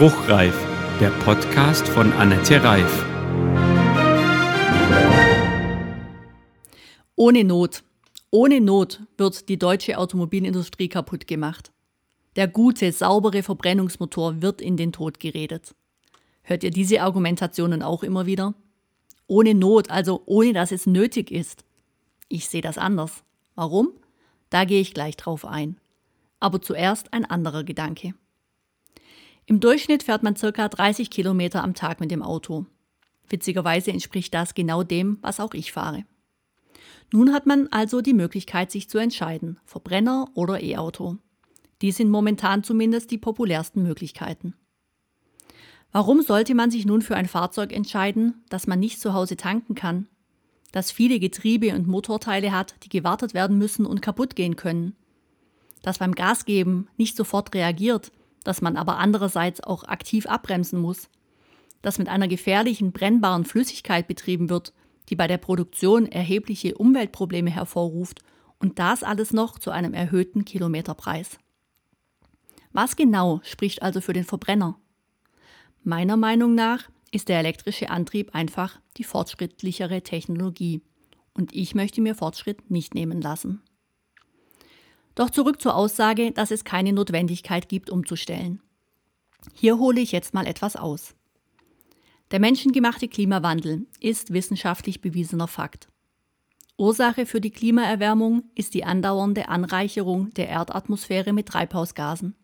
Spruchreif, der Podcast von Annette Reif. Ohne Not, ohne Not wird die deutsche Automobilindustrie kaputt gemacht. Der gute, saubere Verbrennungsmotor wird in den Tod geredet. Hört ihr diese Argumentationen auch immer wieder? Ohne Not, also ohne dass es nötig ist. Ich sehe das anders. Warum? Da gehe ich gleich drauf ein. Aber zuerst ein anderer Gedanke. Im Durchschnitt fährt man circa 30 Kilometer am Tag mit dem Auto. Witzigerweise entspricht das genau dem, was auch ich fahre. Nun hat man also die Möglichkeit, sich zu entscheiden, Verbrenner oder E-Auto. Die sind momentan zumindest die populärsten Möglichkeiten. Warum sollte man sich nun für ein Fahrzeug entscheiden, das man nicht zu Hause tanken kann, das viele Getriebe und Motorteile hat, die gewartet werden müssen und kaputt gehen können, das beim Gasgeben nicht sofort reagiert, das man aber andererseits auch aktiv abbremsen muss, das mit einer gefährlichen brennbaren Flüssigkeit betrieben wird, die bei der Produktion erhebliche Umweltprobleme hervorruft und das alles noch zu einem erhöhten Kilometerpreis. Was genau spricht also für den Verbrenner? Meiner Meinung nach ist der elektrische Antrieb einfach die fortschrittlichere Technologie und ich möchte mir Fortschritt nicht nehmen lassen. Doch zurück zur Aussage, dass es keine Notwendigkeit gibt, umzustellen. Hier hole ich jetzt mal etwas aus. Der menschengemachte Klimawandel ist wissenschaftlich bewiesener Fakt. Ursache für die Klimaerwärmung ist die andauernde Anreicherung der Erdatmosphäre mit Treibhausgasen,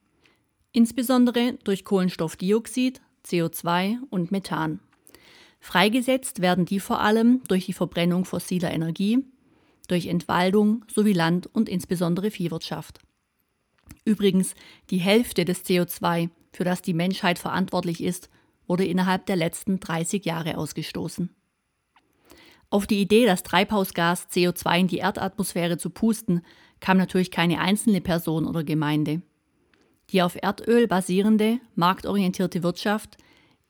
insbesondere durch Kohlenstoffdioxid, CO2 und Methan. Freigesetzt werden die vor allem durch die Verbrennung fossiler Energie, durch Entwaldung sowie Land- und insbesondere Viehwirtschaft. Übrigens, die Hälfte des CO2, für das die Menschheit verantwortlich ist, wurde innerhalb der letzten 30 Jahre ausgestoßen. Auf die Idee, das Treibhausgas CO2 in die Erdatmosphäre zu pusten, kam natürlich keine einzelne Person oder Gemeinde. Die auf Erdöl basierende, marktorientierte Wirtschaft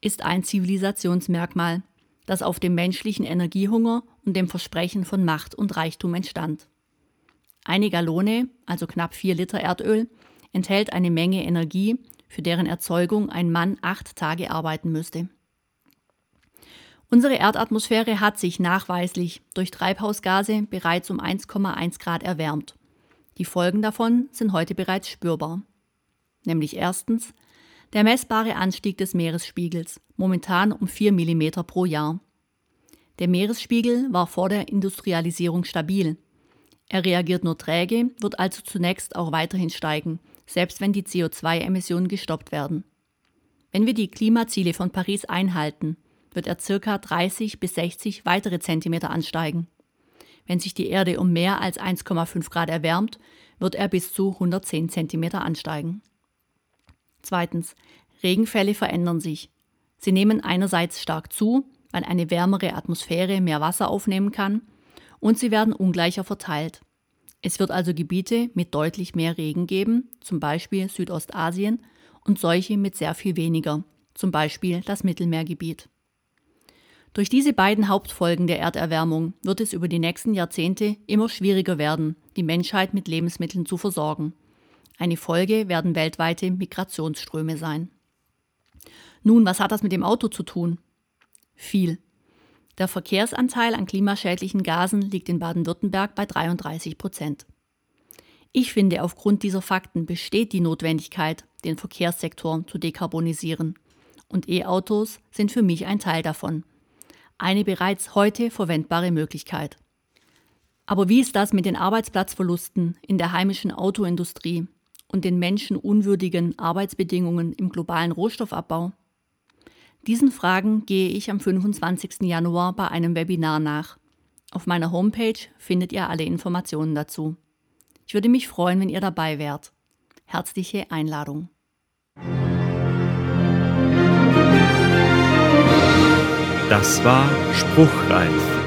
ist ein Zivilisationsmerkmal, das auf dem menschlichen Energiehunger und dem Versprechen von Macht und Reichtum entstand. Eine Gallone, also knapp vier Liter Erdöl, enthält eine Menge Energie, für deren Erzeugung ein Mann acht Tage arbeiten müsste. Unsere Erdatmosphäre hat sich nachweislich durch Treibhausgase bereits um 1,1 Grad erwärmt. Die Folgen davon sind heute bereits spürbar. Nämlich erstens der messbare Anstieg des Meeresspiegels, momentan um 4 mm pro Jahr. Der Meeresspiegel war vor der Industrialisierung stabil. Er reagiert nur träge, wird also zunächst auch weiterhin steigen, selbst wenn die CO2-Emissionen gestoppt werden. Wenn wir die Klimaziele von Paris einhalten, wird er circa 30 bis 60 weitere Zentimeter ansteigen. Wenn sich die Erde um mehr als 1,5 Grad erwärmt, wird er bis zu 110 Zentimeter ansteigen. Zweitens, Regenfälle verändern sich. Sie nehmen einerseits stark zu, weil eine wärmere Atmosphäre mehr Wasser aufnehmen kann, und sie werden ungleicher verteilt. Es wird also Gebiete mit deutlich mehr Regen geben, zum Beispiel Südostasien, und solche mit sehr viel weniger, zum Beispiel das Mittelmeergebiet. Durch diese beiden Hauptfolgen der Erderwärmung wird es über die nächsten Jahrzehnte immer schwieriger werden, die Menschheit mit Lebensmitteln zu versorgen. Eine Folge werden weltweite Migrationsströme sein. Nun, was hat das mit dem Auto zu tun? Viel. Der Verkehrsanteil an klimaschädlichen Gasen liegt in Baden-Württemberg bei 33 Prozent. Ich finde, aufgrund dieser Fakten besteht die Notwendigkeit, den Verkehrssektor zu dekarbonisieren. Und E-Autos sind für mich ein Teil davon. Eine bereits heute verwendbare Möglichkeit. Aber wie ist das mit den Arbeitsplatzverlusten in der heimischen Autoindustrie und den menschenunwürdigen Arbeitsbedingungen im globalen Rohstoffabbau? Diesen Fragen gehe ich am 25. Januar bei einem Webinar nach. Auf meiner Homepage findet ihr alle Informationen dazu. Ich würde mich freuen, wenn ihr dabei wärt. Herzliche Einladung. Das war Spruchreif